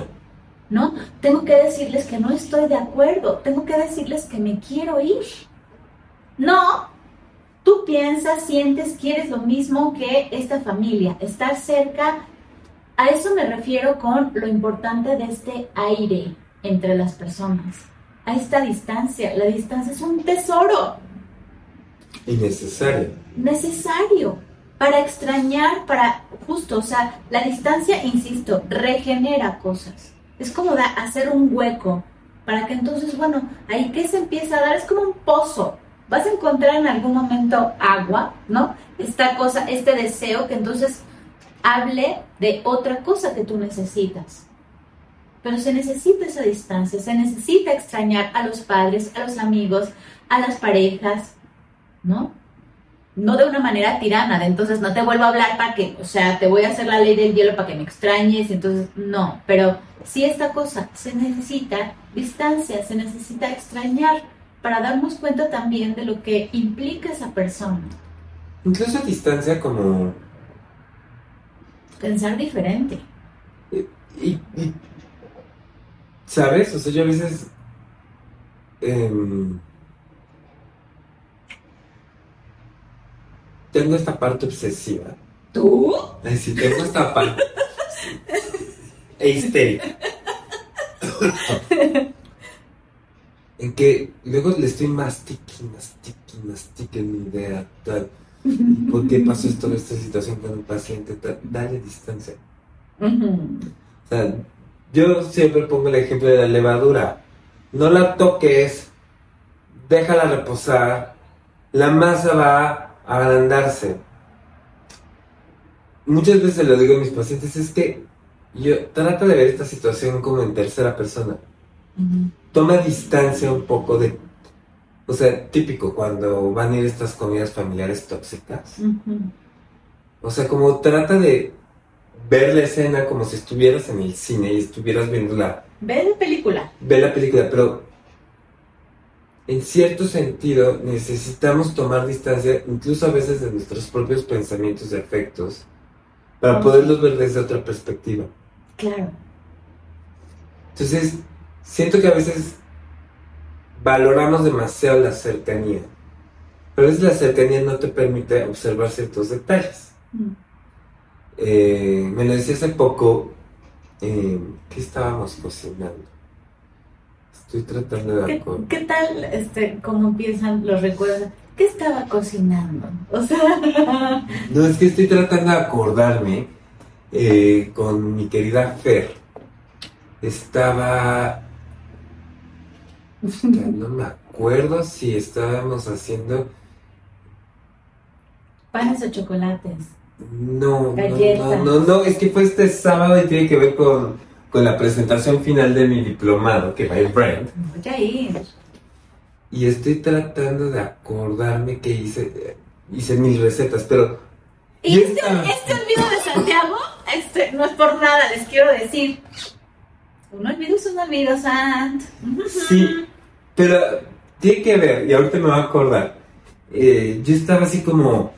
¿no? Tengo que decirles que no estoy de acuerdo, tengo que decirles que me quiero ir. No, tú piensas, sientes, quieres lo mismo que esta familia, estar cerca. A eso me refiero con lo importante de este aire entre las personas, a esta distancia. La distancia es un tesoro Innecesario. necesario para extrañar, para justo, o sea, la distancia, insisto, regenera cosas. Es como da- hacer un hueco para que entonces, bueno, ahí que se empieza a dar es como un pozo. Vas a encontrar en algún momento agua, ¿no? Esta cosa, este deseo que entonces hable de otra cosa que tú necesitas. Pero se necesita esa distancia, se necesita extrañar a los padres, a los amigos, a las parejas, ¿no? No de una manera tirana, de entonces no te vuelvo a hablar para que, o sea, te voy a hacer la ley del hielo para que me extrañes, entonces no, pero sí esta cosa, se necesita distancia, se necesita extrañar para darnos cuenta también de lo que implica esa persona, Incluso a distancia como... pensar diferente. Y, y- ¿Sabes? O sea, yo a veces... em, tengo esta parte obsesiva. ¿Tú? Ay, sí, tengo esta parte. e histérica. en que luego le estoy mastique, mastique, mastique mi idea, tal. ¿Por qué pasó esto en esta situación con un paciente? Tal? Dale distancia. O sea, yo siempre pongo el ejemplo de la levadura. No la toques, déjala reposar, la masa va agrandarse. Muchas veces lo digo a mis pacientes, es que yo trata de ver esta situación como en tercera persona. Toma distancia un poco de... O sea, típico cuando van a ir estas comidas familiares tóxicas. O sea, como trata de ver la escena como si estuvieras en el cine y estuvieras viendo la, Ve la película. ve la película, pero en cierto sentido necesitamos tomar distancia, incluso a veces de nuestros propios pensamientos y afectos, para poderlos ver desde otra perspectiva. Claro. Entonces, siento que a veces valoramos demasiado la cercanía, pero a veces la cercanía no te permite observar ciertos detalles. Mm. Eh, me lo decía hace poco eh, que estábamos cocinando. Estoy tratando de ¿Qué, qué tal, este, cómo empiezan los recuerdos? ¿Qué estaba cocinando? O sea, No, es que estoy tratando de acordarme eh, con mi querida Fer. Estaba no me acuerdo si estábamos haciendo. Panes o chocolates. No, no, no, no, no, es que fue este sábado y tiene que ver con, con la presentación final de mi diplomado, que va en Brand. Voy a ir. Y estoy tratando de acordarme que hice, hice mis recetas, pero Y Y este, este olvido de Santiago, este, no es por nada, les quiero decir. Un olvido es un olvido, Sant. Sí, pero tiene que ver, y ahorita me voy a acordar. eh, yo estaba así como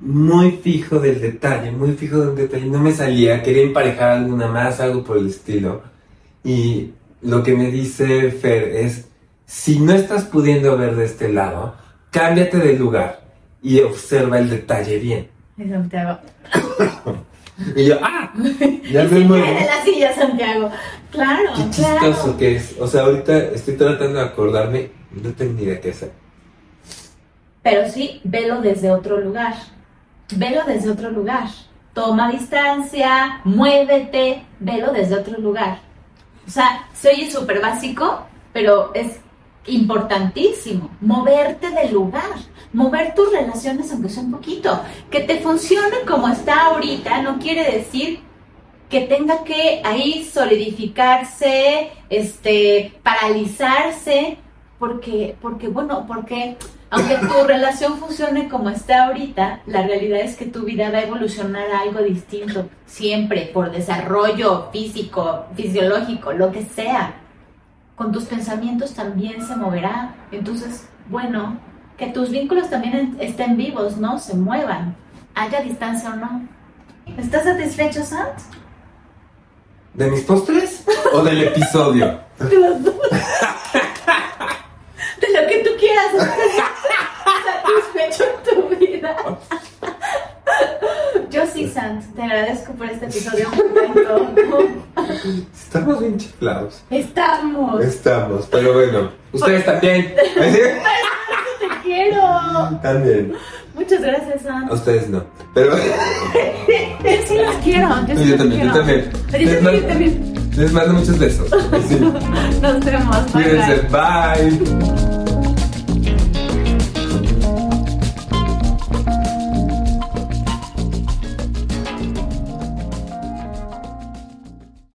muy fijo del detalle, muy fijo del detalle, no me salía, quería emparejar alguna más, algo por el estilo. Y lo que me dice Fer es, si no estás pudiendo ver de este lado, cámbiate de lugar y observa el detalle bien. Y Santiago. Y yo, ¡ah! Ya me se muevo. la silla, Santiago. Claro, Qué chistoso claro. que es. O sea, ahorita estoy tratando de acordarme, no tengo ni idea qué hacer. Pero sí, velo desde otro lugar. Velo desde otro lugar. Toma distancia, muévete, velo desde otro lugar. O sea, se oye súper básico, pero es importantísimo. Moverte del lugar, mover tus relaciones aunque sea un poquito. Que te funcione como está ahorita no quiere decir que tenga que ahí solidificarse, este, paralizarse, porque, porque bueno, porque aunque tu relación funcione como está ahorita, la realidad es que tu vida va a evolucionar a algo distinto, siempre, por desarrollo físico, fisiológico, lo que sea. Con tus pensamientos también se moverá. Entonces, bueno, que tus vínculos también estén vivos, ¿no? Se muevan, haya distancia o no. ¿Estás satisfecho, Sant? ¿De mis postres o del episodio? De los dos. De lo que tú quieras. Satisfecho en tu vida. Yo sí, Sant. Te agradezco por este episodio. Estamos bien chiflados. Estamos. Estamos, pero bueno. Ustedes también. Te quiero. también. Muchas gracias, Sant. A ustedes no. Pero Sí, los quiero. Yo, sí yo los también, yo quiero. también. Yo Les, también, yo también. les mando muchos besos. Sí. Nos vemos. Bye, bye. Cuídense. Bye.